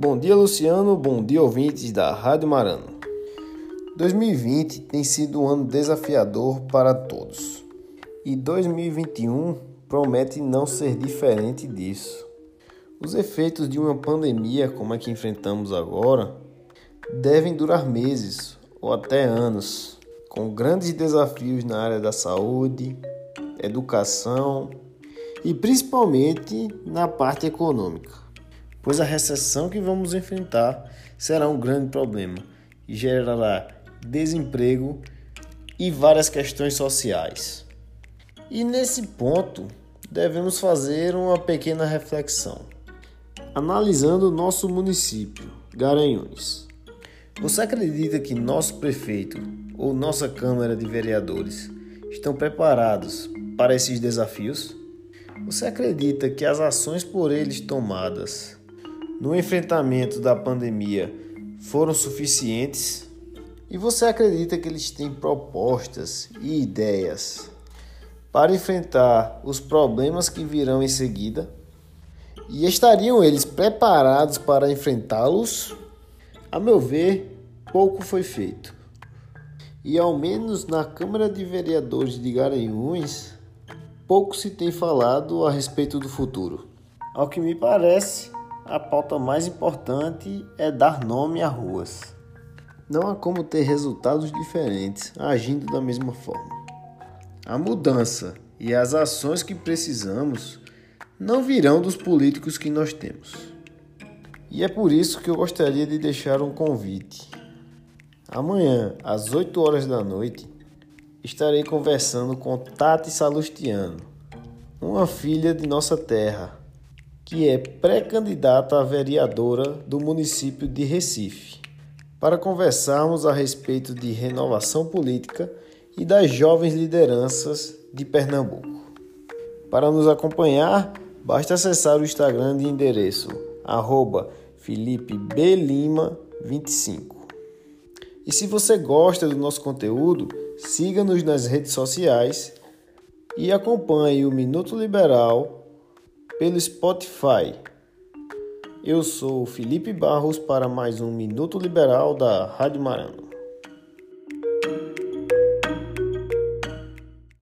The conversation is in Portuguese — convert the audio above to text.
Bom dia, Luciano. Bom dia, ouvintes da Rádio Marano. 2020 tem sido um ano desafiador para todos e 2021 promete não ser diferente disso. Os efeitos de uma pandemia como a que enfrentamos agora devem durar meses ou até anos, com grandes desafios na área da saúde, educação e principalmente na parte econômica, pois a recessão que vamos enfrentar será um grande problema e gerará desemprego e várias questões sociais. E nesse ponto, devemos fazer uma pequena reflexão. Analisando o nosso município, Garanhuns. Você acredita que nosso prefeito ou nossa Câmara de Vereadores estão preparados para esses desafios? Você acredita que as ações por eles tomadas no enfrentamento da pandemia foram suficientes? E você acredita que eles têm propostas e ideias para enfrentar os problemas que virão em seguida? E estariam eles preparados para enfrentá-los? A meu ver, pouco foi feito. E ao menos na Câmara de Vereadores de Garanhuns, pouco se tem falado a respeito do futuro. Ao que me parece, a pauta mais importante é dar nome a ruas. Não há como ter resultados diferentes agindo da mesma forma. A mudança e as ações que precisamos não virão dos políticos que nós temos. E é por isso que eu gostaria de deixar um convite. Amanhã, às 8 horas da noite, estarei conversando com Tati Salustiano, uma filha de nossa terra, que é pré-candidata a vereadora do município de Recife para conversarmos a respeito de renovação política e das jovens lideranças de Pernambuco. Para nos acompanhar, basta acessar o Instagram de endereço FelipeBLima25. E se você gosta do nosso conteúdo, siga-nos nas redes sociais e acompanhe o Minuto Liberal pelo Spotify. Eu sou Felipe Barros para mais um Minuto Liberal da Rádio Marano.